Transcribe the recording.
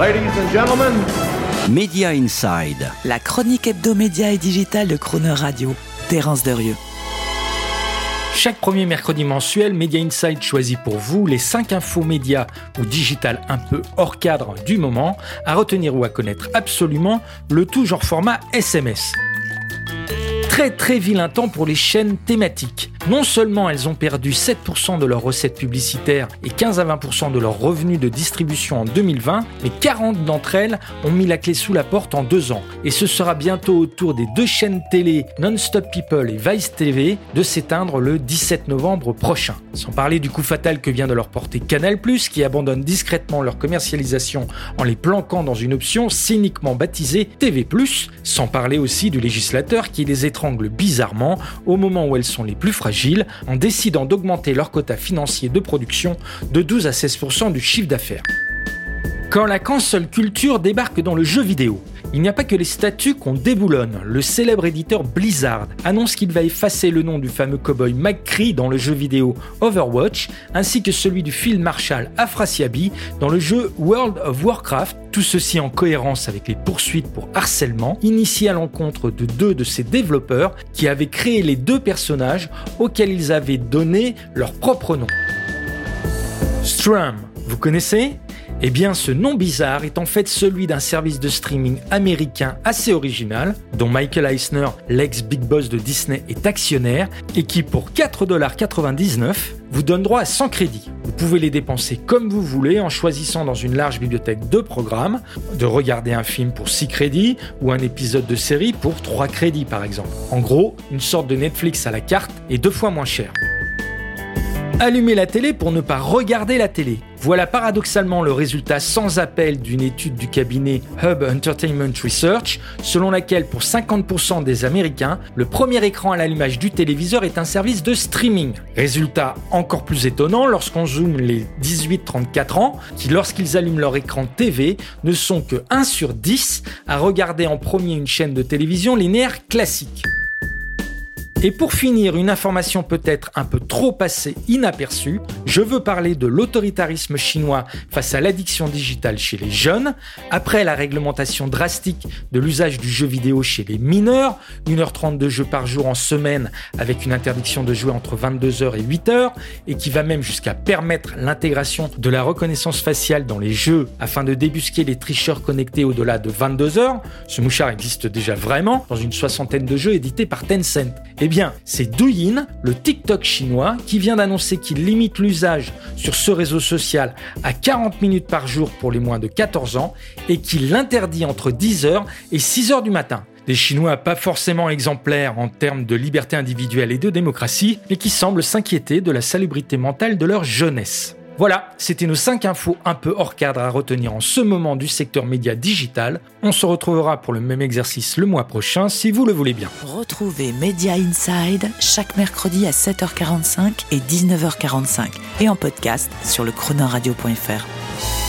Ladies and gentlemen, Media Inside. La chronique hebdomédia et digitale de Croner Radio. Terence Derieux. Chaque premier mercredi mensuel, Media Insight choisit pour vous les 5 infos médias ou digital un peu hors cadre du moment, à retenir ou à connaître absolument, le tout genre format SMS. Très très vilain temps pour les chaînes thématiques. Non seulement elles ont perdu 7% de leurs recettes publicitaires et 15 à 20% de leurs revenus de distribution en 2020, mais 40 d'entre elles ont mis la clé sous la porte en deux ans. Et ce sera bientôt au tour des deux chaînes télé Non-Stop People et Vice TV de s'éteindre le 17 novembre prochain. Sans parler du coup fatal que vient de leur porter Canal+, qui abandonne discrètement leur commercialisation en les planquant dans une option cyniquement baptisée TV+, sans parler aussi du législateur qui les bizarrement au moment où elles sont les plus fragiles en décidant d'augmenter leur quota financier de production de 12 à 16% du chiffre d'affaires. Quand la console culture débarque dans le jeu vidéo, il n'y a pas que les statuts qu'on déboulonne. Le célèbre éditeur Blizzard annonce qu'il va effacer le nom du fameux cowboy McCree dans le jeu vidéo Overwatch, ainsi que celui du Field Marshal Afrasiabi dans le jeu World of Warcraft. Tout ceci en cohérence avec les poursuites pour harcèlement initiées à l'encontre de deux de ses développeurs qui avaient créé les deux personnages auxquels ils avaient donné leur propre nom. Strum, vous connaissez? Eh bien, ce nom bizarre est en fait celui d'un service de streaming américain assez original, dont Michael Eisner, l'ex-big boss de Disney, est actionnaire, et qui, pour 4,99$, vous donne droit à 100 crédits. Vous pouvez les dépenser comme vous voulez en choisissant dans une large bibliothèque de programmes, de regarder un film pour 6 crédits ou un épisode de série pour 3 crédits par exemple. En gros, une sorte de Netflix à la carte et deux fois moins cher. Allumer la télé pour ne pas regarder la télé. Voilà paradoxalement le résultat sans appel d'une étude du cabinet Hub Entertainment Research, selon laquelle pour 50% des Américains, le premier écran à l'allumage du téléviseur est un service de streaming. Résultat encore plus étonnant lorsqu'on zoome les 18-34 ans, qui lorsqu'ils allument leur écran TV ne sont que 1 sur 10 à regarder en premier une chaîne de télévision linéaire classique. Et pour finir, une information peut-être un peu trop passée inaperçue, je veux parler de l'autoritarisme chinois face à l'addiction digitale chez les jeunes, après la réglementation drastique de l'usage du jeu vidéo chez les mineurs, 1h30 de jeu par jour en semaine avec une interdiction de jouer entre 22h et 8h, et qui va même jusqu'à permettre l'intégration de la reconnaissance faciale dans les jeux afin de débusquer les tricheurs connectés au-delà de 22h. Ce mouchard existe déjà vraiment dans une soixantaine de jeux édités par Tencent. Bien, c'est Douyin, le TikTok chinois, qui vient d'annoncer qu'il limite l'usage sur ce réseau social à 40 minutes par jour pour les moins de 14 ans et qu'il l'interdit entre 10h et 6h du matin. Des Chinois pas forcément exemplaires en termes de liberté individuelle et de démocratie, mais qui semblent s'inquiéter de la salubrité mentale de leur jeunesse. Voilà, c'était nos 5 infos un peu hors cadre à retenir en ce moment du secteur média digital. On se retrouvera pour le même exercice le mois prochain si vous le voulez bien. Retrouvez Media Inside chaque mercredi à 7h45 et 19h45 et en podcast sur le chronoradio.fr.